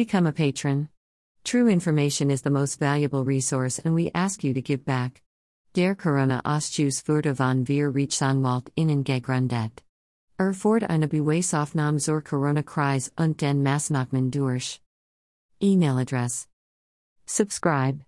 Become a patron. True information is the most valuable resource, and we ask you to give back. Der Corona Ausschuss für von wir Reichsanwalt innen gegründet. Er ford eine Beweisaufnahme zur Corona-Kreis und den Maßnahmen durch. Email address. Subscribe.